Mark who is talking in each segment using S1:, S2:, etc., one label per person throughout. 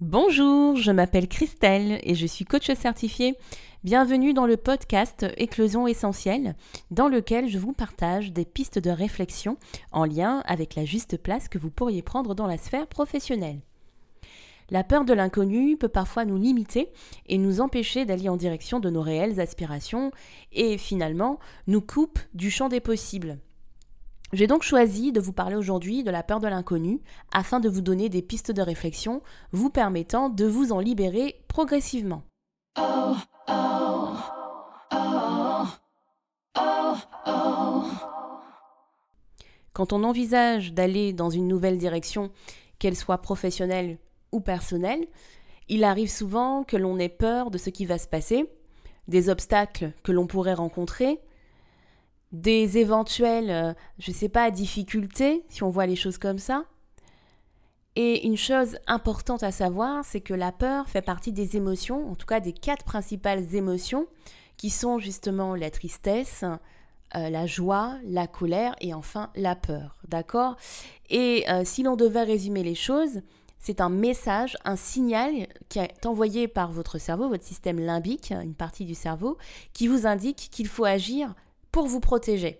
S1: Bonjour, je m'appelle Christelle et je suis coach certifié. Bienvenue dans le podcast Éclosion essentielle, dans lequel je vous partage des pistes de réflexion en lien avec la juste place que vous pourriez prendre dans la sphère professionnelle. La peur de l'inconnu peut parfois nous limiter et nous empêcher d'aller en direction de nos réelles aspirations et finalement nous coupe du champ des possibles. J'ai donc choisi de vous parler aujourd'hui de la peur de l'inconnu afin de vous donner des pistes de réflexion vous permettant de vous en libérer progressivement. Quand on envisage d'aller dans une nouvelle direction, qu'elle soit professionnelle ou personnelle, il arrive souvent que l'on ait peur de ce qui va se passer, des obstacles que l'on pourrait rencontrer, des éventuelles, euh, je ne sais pas, difficultés, si on voit les choses comme ça. Et une chose importante à savoir, c'est que la peur fait partie des émotions, en tout cas des quatre principales émotions, qui sont justement la tristesse, euh, la joie, la colère et enfin la peur. D'accord? Et euh, si l'on devait résumer les choses, c'est un message, un signal qui est envoyé par votre cerveau, votre système limbique, une partie du cerveau, qui vous indique qu'il faut agir pour vous protéger.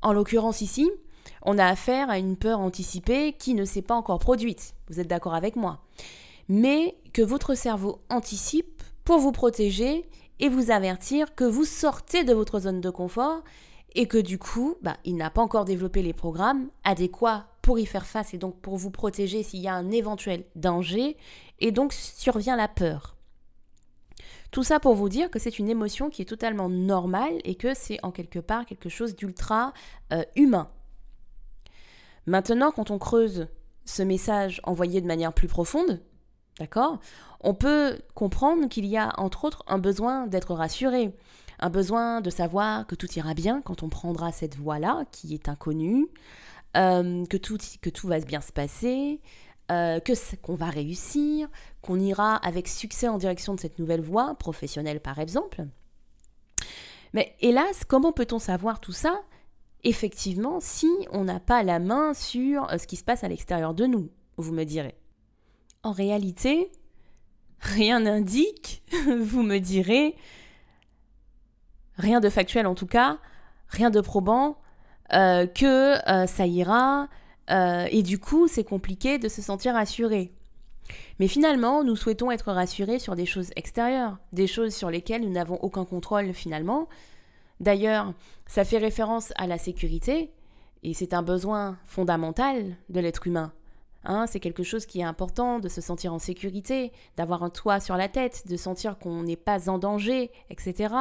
S1: En l'occurrence ici, on a affaire à une peur anticipée qui ne s'est pas encore produite. Vous êtes d'accord avec moi Mais que votre cerveau anticipe pour vous protéger et vous avertir que vous sortez de votre zone de confort et que du coup, bah, il n'a pas encore développé les programmes adéquats pour y faire face et donc pour vous protéger s'il y a un éventuel danger et donc survient la peur. Tout ça pour vous dire que c'est une émotion qui est totalement normale et que c'est en quelque part quelque chose d'ultra euh, humain. Maintenant, quand on creuse ce message envoyé de manière plus profonde, d'accord, on peut comprendre qu'il y a entre autres un besoin d'être rassuré, un besoin de savoir que tout ira bien quand on prendra cette voie-là qui est inconnue, euh, que, tout, que tout va bien se passer, euh, que qu'on va réussir, qu'on ira avec succès en direction de cette nouvelle voie, professionnelle par exemple. Mais hélas, comment peut-on savoir tout ça Effectivement, si on n'a pas la main sur euh, ce qui se passe à l'extérieur de nous, vous me direz? En réalité, rien n'indique, vous me direz, rien de factuel en tout cas, rien de probant, euh, que ça ira, euh, et du coup, c'est compliqué de se sentir rassuré. Mais finalement, nous souhaitons être rassurés sur des choses extérieures, des choses sur lesquelles nous n'avons aucun contrôle finalement. D'ailleurs, ça fait référence à la sécurité, et c'est un besoin fondamental de l'être humain. Hein, c'est quelque chose qui est important de se sentir en sécurité, d'avoir un toit sur la tête, de sentir qu'on n'est pas en danger, etc.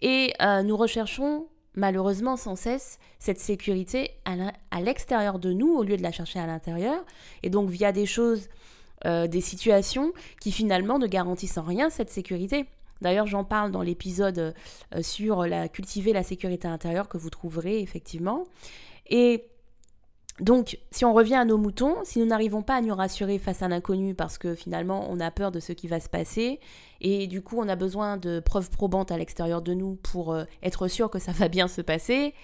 S1: Et euh, nous recherchons malheureusement sans cesse cette sécurité à l'extérieur de nous au lieu de la chercher à l'intérieur, et donc via des choses, euh, des situations qui finalement ne garantissent en rien cette sécurité. D'ailleurs, j'en parle dans l'épisode euh, sur la cultiver la sécurité intérieure que vous trouverez effectivement. Et donc, si on revient à nos moutons, si nous n'arrivons pas à nous rassurer face à l'inconnu parce que finalement on a peur de ce qui va se passer et du coup on a besoin de preuves probantes à l'extérieur de nous pour euh, être sûr que ça va bien se passer,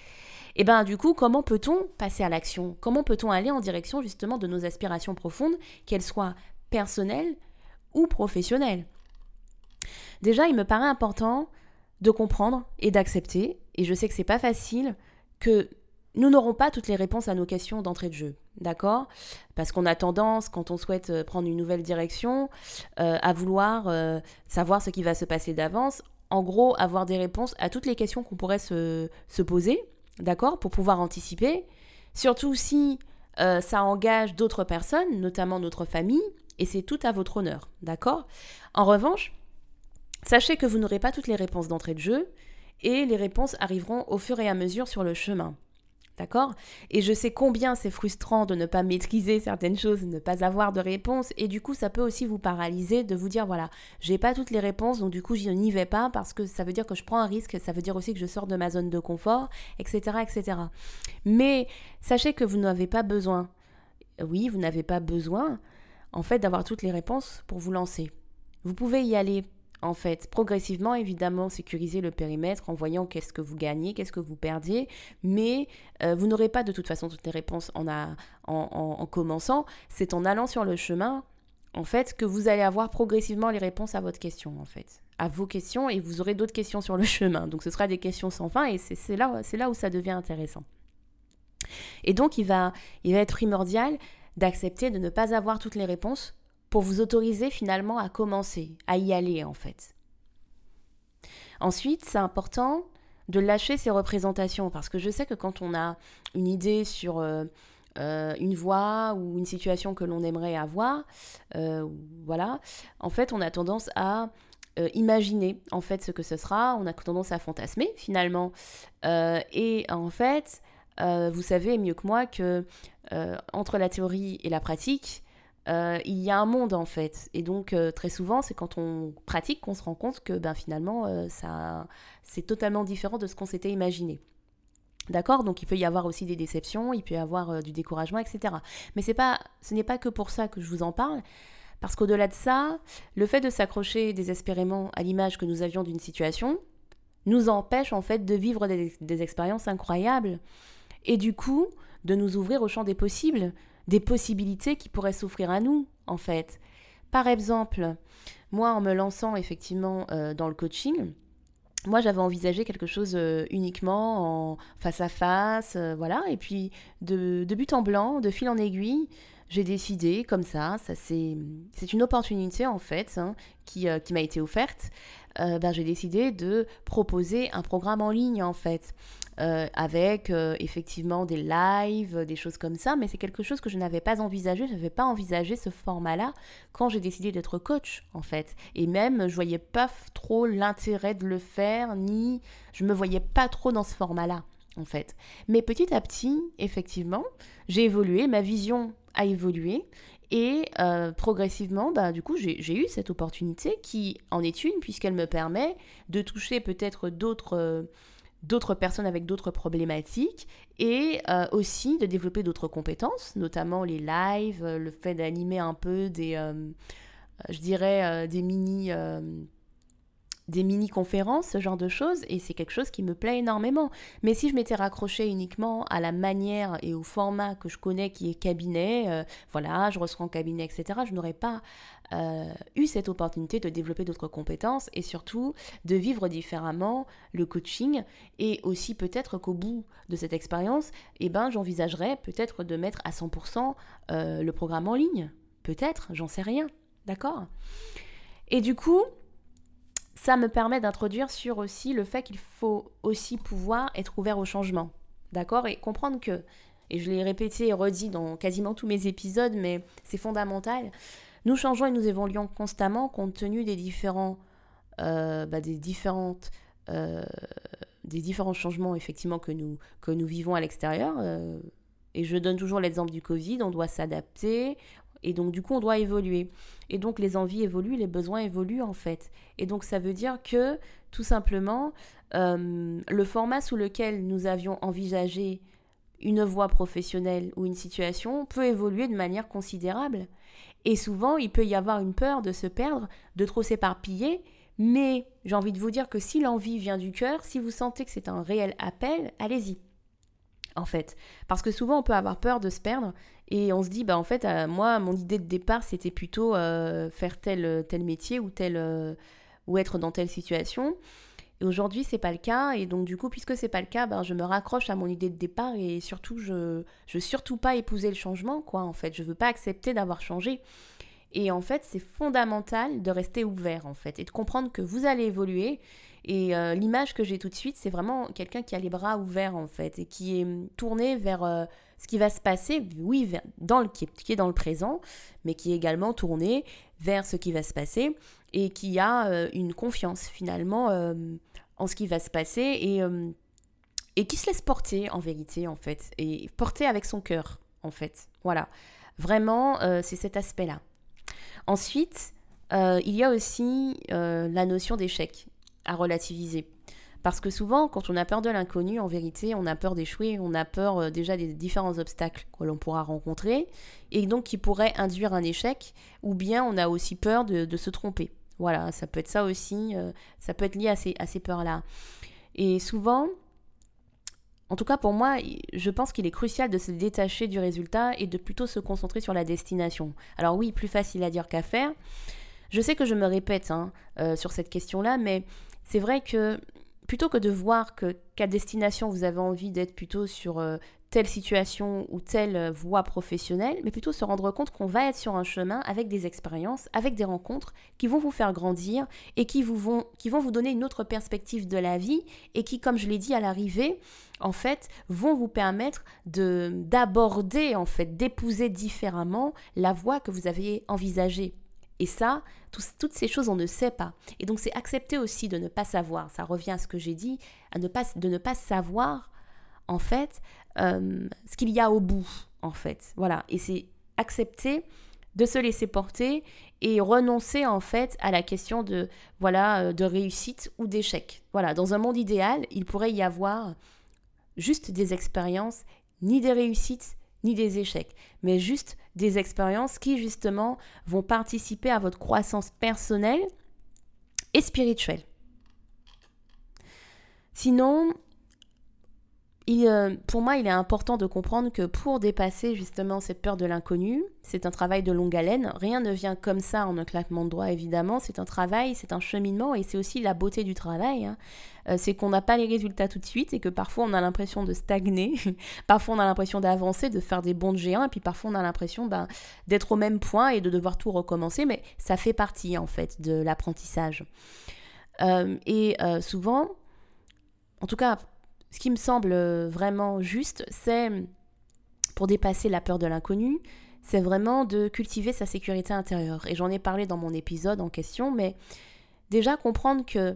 S1: et eh bien du coup comment peut-on passer à l'action? Comment peut-on aller en direction justement de nos aspirations profondes, qu'elles soient personnelles ou professionnelles? Déjà, il me paraît important de comprendre et d'accepter, et je sais que c'est pas facile, que nous n'aurons pas toutes les réponses à nos questions d'entrée de jeu, d'accord? Parce qu'on a tendance, quand on souhaite euh, prendre une nouvelle direction, euh, à vouloir euh, savoir ce qui va se passer d'avance, en gros, avoir des réponses à toutes les questions qu'on pourrait se, poser, d'accord? Pour pouvoir anticiper, surtout si ça engage d'autres personnes, notamment notre famille, et c'est tout à votre honneur, d'accord? En revanche, sachez que vous n'aurez pas toutes les réponses d'entrée de jeu, et les réponses arriveront au fur et à mesure sur le chemin. D'accord? Et je sais combien c'est frustrant de ne pas maîtriser certaines choses, de ne pas avoir de réponse. Et du coup, ça peut aussi vous paralyser de vous dire voilà, j'ai pas toutes les réponses, donc du coup, je n'y vais pas parce que ça veut dire que je prends un risque, ça veut dire aussi que je sors de ma zone de confort, etc. etc. Mais sachez que vous n'avez pas besoin, oui, vous n'avez pas besoin, en fait, d'avoir toutes les réponses pour vous lancer. Vous pouvez y aller en fait, progressivement, évidemment, sécuriser le périmètre en voyant qu'est-ce que vous gagnez, qu'est-ce que vous perdiez, mais euh, vous n'aurez pas de toute façon toutes les réponses en, en, commençant. C'est en allant sur le chemin, en fait, que vous allez avoir progressivement les réponses à votre question, en fait, à vos questions, et vous aurez d'autres questions sur le chemin. Donc, ce sera des questions sans fin, et c'est là, là où ça devient intéressant. Et donc, il va, il va être primordial d'accepter de ne pas avoir toutes les réponses pour vous autoriser finalement à commencer, à y aller en fait. Ensuite, c'est important de lâcher ces représentations parce que je sais que quand on a une idée sur euh, euh, une voix ou une situation que l'on aimerait avoir, euh, voilà, en fait, on a tendance à imaginer en fait ce que ce sera, on a tendance à fantasmer finalement, et en fait, vous savez mieux que moi que entre la théorie et la pratique, euh, il y a un monde en fait. Et donc euh, très souvent, c'est quand on pratique qu'on se rend compte que ben, finalement, euh, ça, c'est totalement différent de ce qu'on s'était imaginé. D'accord? Donc il peut y avoir aussi des déceptions, il peut y avoir du découragement, etc. Mais pas, ce n'est pas que pour ça que je vous en parle. Parce qu'au-delà de ça, le fait de s'accrocher désespérément à l'image que nous avions d'une situation nous empêche en fait de vivre des expériences incroyables. Et du coup, de nous ouvrir au champ des possibles, des possibilités qui pourraient s'offrir à nous, en fait. Par exemple, moi, en me lançant effectivement euh, dans le coaching, moi, j'avais envisagé quelque chose euh, uniquement en face à face, euh, voilà. Et puis, de, but en blanc, de fil en aiguille, j'ai décidé comme ça, ça c'est, une opportunité en fait hein, qui, qui m'a été offerte. Ben, j'ai décidé de proposer un programme en ligne en fait. Euh, avec euh, effectivement des lives, des choses comme ça, mais c'est quelque chose que je n'avais pas envisagé, je n'avais pas envisagé ce format-là quand j'ai décidé d'être coach en fait. Et même, je voyais pas trop l'intérêt de le faire, ni je me voyais pas trop dans ce format-là en fait. Mais petit à petit, effectivement, j'ai évolué, ma vision a évolué et euh, progressivement, bah, du coup, j'ai eu cette opportunité qui en est une, puisqu'elle me permet de toucher peut-être d'autres d'autres personnes avec d'autres problématiques et euh, aussi de développer d'autres compétences, notamment les lives, le fait d'animer un peu des, euh, je dirais, euh, des mini des mini-conférences, ce genre de choses, et c'est quelque chose qui me plaît énormément. Mais si je m'étais raccrochée uniquement à la manière et au format que je connais qui est cabinet, euh, voilà, je reçois en cabinet, etc., je n'aurais pas euh, eu cette opportunité de développer d'autres compétences et surtout de vivre différemment le coaching et aussi peut-être qu'au bout de cette expérience, eh ben, j'envisagerais peut-être de mettre à 100% euh, le programme en ligne. Peut-être, j'en sais rien. D'accord? Et du coup, ça me permet d'introduire sur aussi le fait qu'il faut aussi pouvoir être ouvert au changement. D'accord? Et comprendre que, et je l'ai répété et redit dans quasiment tous mes épisodes, mais c'est fondamental, nous changeons et nous évoluons constamment compte tenu des différents, euh, bah, des différentes, euh, des différents changements effectivement que nous, que nous vivons à l'extérieur. Euh, et je donne toujours l'exemple du Covid, on doit s'adapter, et donc, du coup, on doit évoluer. Et donc, les envies évoluent, les besoins évoluent, en fait. Et donc, ça veut dire que, tout simplement, euh, le format sous lequel nous avions envisagé une voie professionnelle ou une situation peut évoluer de manière considérable. Et souvent, il peut y avoir une peur de se perdre, de trop s'éparpiller. Mais j'ai envie de vous dire que si l'envie vient du cœur, si vous sentez que c'est un réel appel, allez-y en fait. Parce que souvent, on peut avoir peur de se perdre et on se dit, bah en fait, euh, moi, mon idée de départ, c'était plutôt euh, faire tel, tel métier ou, tel, euh, ou être dans telle situation. Et aujourd'hui, c'est pas le cas. Et donc, du coup, puisque c'est pas le cas, ben, je me raccroche à mon idée de départ et surtout, je ne veux surtout pas épouser le changement, quoi, en fait. Je veux pas accepter d'avoir changé. Et en fait, c'est fondamental de rester ouvert, en fait, et de comprendre que vous allez évoluer et euh, l'image que j'ai tout de suite, c'est vraiment quelqu'un qui a les bras ouverts en fait et qui est tourné vers euh, ce qui va se passer, oui, dans le, qui, est, dans le présent, mais qui est également tourné vers ce qui va se passer et qui a euh, une confiance finalement en ce qui va se passer et, et qui se laisse porter en vérité en fait et porter avec son cœur en fait. Voilà, vraiment, c'est cet aspect-là. Ensuite, il y a aussi la notion d'échec à relativiser. Parce que souvent, quand on a peur de l'inconnu, en vérité, on a peur d'échouer, on a peur euh, déjà des différents obstacles que l'on pourra rencontrer, et donc qui pourraient induire un échec, ou bien on a aussi peur de, se tromper. Voilà, ça peut être ça aussi, ça peut être lié à ces, à ces peurs-là. Et souvent, en tout cas, pour moi, je pense qu'il est crucial de se détacher du résultat et de plutôt se concentrer sur la destination. Alors oui, plus facile à dire qu'à faire. Je sais que je me répète hein, euh, sur cette question-là, mais c'est vrai que plutôt que de voir que qu'à destination vous avez envie d'être plutôt sur euh, telle situation ou telle euh, voie professionnelle, mais plutôt se rendre compte qu'on va être sur un chemin avec des expériences, avec des rencontres qui vont vous faire grandir et qui, vous vont, vous donner une autre perspective de la vie et qui, comme je l'ai dit à l'arrivée, en fait, vont vous permettre de d'aborder, en fait, d'épouser différemment la voie que vous aviez envisagée. Et ça, toutes ces choses, on ne sait pas. Et donc, c'est accepter aussi de ne pas savoir. Ça revient à ce que j'ai dit, à ne pas, de ne pas savoir, en fait, euh, ce qu'il y a au bout, en fait. Voilà. Et c'est accepter de se laisser porter et renoncer en fait à la question de voilà euh, de réussite ou d'échec. Voilà, dans un monde idéal, il pourrait y avoir juste des expériences, ni des réussites ni des échecs, mais juste des expériences qui justement vont participer à votre croissance personnelle et spirituelle. Sinon, euh, pour moi, il est important de comprendre que pour dépasser justement cette peur de l'inconnu, c'est un travail de longue haleine. Rien ne vient comme ça en un claquement de doigts, évidemment. C'est un travail, c'est un cheminement et c'est aussi la beauté du travail. Hein. Euh, c'est qu'on n'a pas les résultats tout de suite et que parfois on a l'impression de stagner, parfois on a l'impression d'avancer, de faire des bons de géants et puis parfois on a l'impression ben, d'être au même point et de devoir tout recommencer. Mais ça fait partie en fait de l'apprentissage. Euh, et souvent, en tout cas ce qui me semble euh, vraiment juste, c'est, pour dépasser la peur de l'inconnu, c'est vraiment de cultiver sa sécurité intérieure. Et j'en ai parlé dans mon épisode en question, mais déjà comprendre que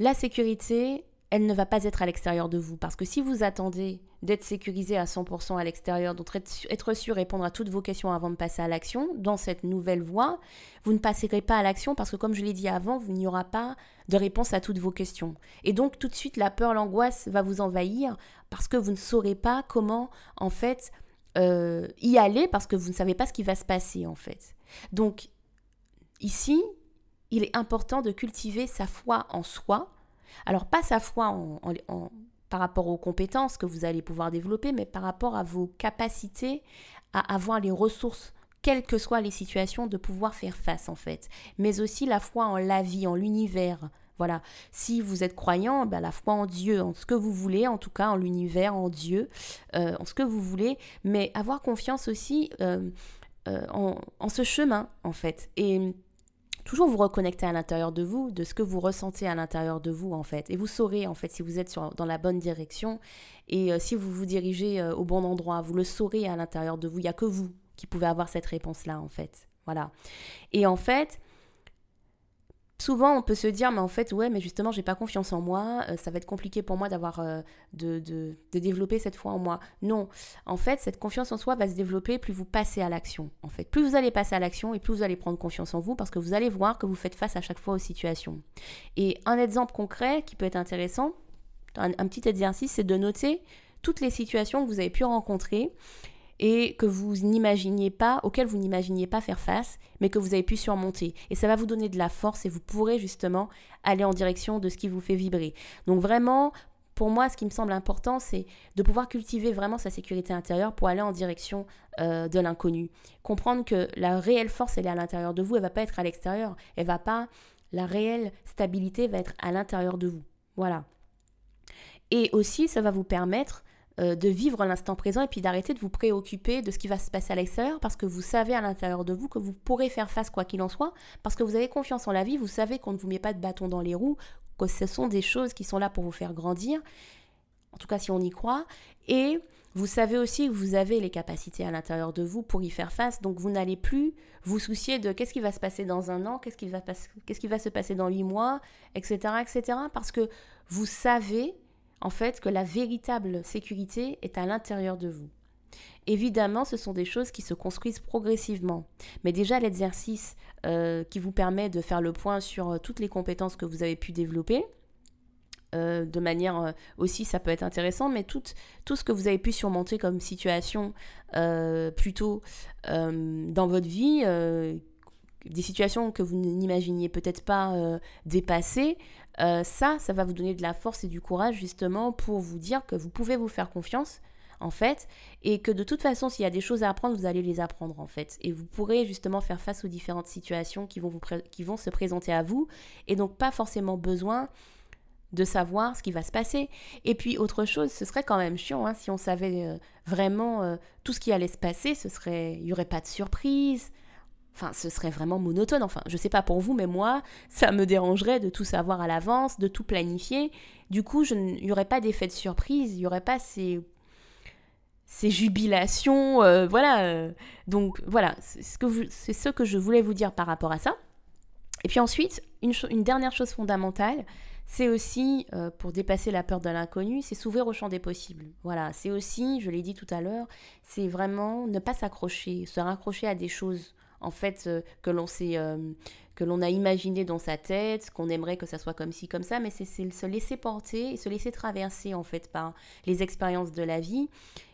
S1: la sécurité, elle ne va pas être à l'extérieur de vous. Parce que si vous attendez d'être sécurisé à 100% à l'extérieur, d'être être sûr répondre à toutes vos questions avant de passer à l'action, dans cette nouvelle voie, vous ne passerez pas à l'action parce que comme je l'ai dit avant, il n'y aura pas de réponse à toutes vos questions. Et donc tout de suite, la peur, l'angoisse va vous envahir parce que vous ne saurez pas comment, en fait, euh, y aller parce que vous ne savez pas ce qui va se passer, en fait. Donc, ici, il est important de cultiver sa foi en soi, alors pas sa foi en, par rapport aux compétences que vous allez pouvoir développer, mais par rapport à vos capacités à avoir les ressources, quelles que soient les situations, de pouvoir faire face en fait. Mais aussi la foi en la vie, en l'univers. Voilà. Si vous êtes croyant, ben, la foi en Dieu, en ce que vous voulez, en tout cas en l'univers, en Dieu, euh, en ce que vous voulez, mais avoir confiance aussi euh, euh, en, en, ce chemin en fait. Et toujours vous reconnecter à l'intérieur de vous, de ce que vous ressentez à l'intérieur de vous en fait. Et vous saurez en fait si vous êtes dans la bonne direction et euh, si vous vous dirigez euh, au bon endroit, vous le saurez à l'intérieur de vous. Il n'y a que vous qui pouvez avoir cette réponse-là en fait. Voilà. Et en fait, souvent on peut se dire mais en fait ouais mais justement j'ai pas confiance en moi euh, ça va être compliqué pour moi d'avoir euh, de, de, développer cette foi en moi. Non. En fait cette confiance en soi va se développer plus vous passez à l'action en fait. Plus vous allez passer à l'action et plus vous allez prendre confiance en vous parce que vous allez voir que vous faites face à chaque fois aux situations. Et un exemple concret qui peut être intéressant un petit exercice c'est de noter toutes les situations que vous avez pu rencontrer et que vous n'imaginiez pas, auquel vous n'imaginiez pas faire face, mais que vous avez pu surmonter. Et ça va vous donner de la force et vous pourrez justement aller en direction de ce qui vous fait vibrer. Donc vraiment, pour moi, ce qui me semble important, c'est de pouvoir cultiver vraiment sa sécurité intérieure pour aller en direction euh, de l'inconnu. Comprendre que la réelle force, elle est à l'intérieur de vous, elle va pas être à l'extérieur. Elle va pas, la réelle stabilité va être à l'intérieur de vous. Voilà. Et aussi, ça va vous permettre euh, de vivre l'instant présent et puis d'arrêter de vous préoccuper de ce qui va se passer à l'extérieur parce que vous savez à l'intérieur de vous que vous pourrez faire face quoi qu'il en soit parce que vous avez confiance en la vie, vous savez qu'on ne vous met pas de bâton dans les roues, que ce sont des choses qui sont là pour vous faire grandir, en tout cas si on y croit, et vous savez aussi que vous avez les capacités à l'intérieur de vous pour y faire face, donc vous n'allez plus vous soucier de qu'est-ce qui va se passer dans un an, qu'est-ce qui va, qu'est-ce qui va se passer dans huit mois, etc., etc., parce que vous savez en fait que la véritable sécurité est à l'intérieur de vous. Évidemment, ce sont des choses qui se construisent progressivement. Mais déjà, l'exercice euh, qui vous permet de faire le point sur euh, toutes les compétences que vous avez pu développer, euh, de manière aussi, ça peut être intéressant, mais tout, ce que vous avez pu surmonter comme situation plutôt dans votre vie, des situations que vous n'imaginiez peut-être pas dépasser, euh, ça, ça va vous donner de la force et du courage justement pour vous dire que vous pouvez vous faire confiance en fait, et que de toute façon, s'il y a des choses à apprendre, vous allez les apprendre en fait, et vous pourrez justement faire face aux différentes situations qui vont, vous qui vont se présenter à vous, et donc pas forcément besoin de savoir ce qui va se passer. Et puis autre chose, ce serait quand même chiant hein, si on savait euh, vraiment tout ce qui allait se passer, ce serait, il y aurait pas de surprise, Enfin, ce serait vraiment monotone. Enfin, je sais pas pour vous, mais moi, ça me dérangerait de tout savoir à l'avance, de tout planifier. Du coup, il n'y aurait pas d'effet de surprise, il n'y aurait pas ces, ces jubilations. Euh, voilà. Euh. donc, voilà, c'est ce, que ce que je voulais vous dire par rapport à ça. Et puis ensuite, une, une dernière chose fondamentale, c'est aussi, euh, pour dépasser la peur de l'inconnu, c'est s'ouvrir au champ des possibles. Voilà, c'est aussi, je l'ai dit tout à l'heure, c'est vraiment ne pas s'accrocher, se raccrocher à des choses en fait euh, que l'on euh, que l'on a imaginé dans sa tête, qu'on aimerait que ça soit comme ci comme ça, mais c'est se laisser porter et se laisser traverser en fait par les expériences de la vie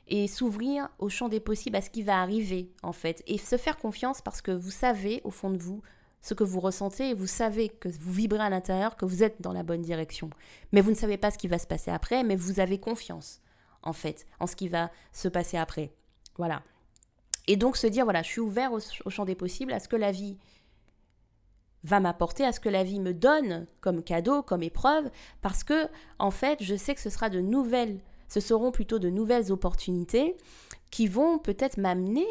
S1: et s'ouvrir au champ des possibles à ce qui va arriver en fait et se faire confiance parce que vous savez au fond de vous ce que vous ressentez vous savez que vous vibrez à l'intérieur, que vous êtes dans la bonne direction. Mais vous ne savez pas ce qui va se passer après, mais vous avez confiance en fait en ce qui va se passer après. Voilà. Et donc se dire, voilà, je suis ouvert au, champ des possibles, à ce que la vie va m'apporter, à ce que la vie me donne comme cadeau, comme épreuve, parce que, en fait, je sais que ce sera de nouvelles, ce seront plutôt de nouvelles opportunités qui vont peut-être m'amener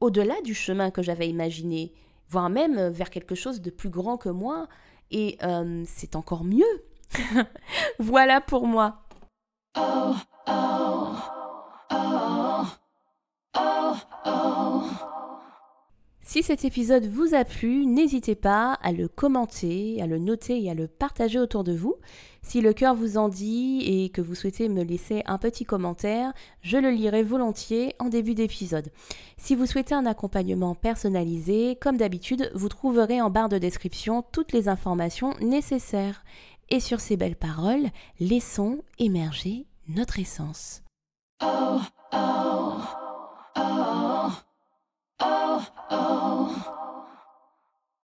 S1: au-delà du chemin que j'avais imaginé, voire même vers quelque chose de plus grand que moi, et euh, c'est encore mieux. voilà pour moi. Oh, oh, oh. Si cet épisode vous a plu, n'hésitez pas à le commenter, à le noter et à le partager autour de vous. Si le cœur vous en dit et que vous souhaitez me laisser un petit commentaire, je le lirai volontiers en début d'épisode. Si vous souhaitez un accompagnement personnalisé, comme d'habitude, vous trouverez en barre de description toutes les informations nécessaires. Et sur ces belles paroles, laissons émerger notre essence. oh, oh, oh.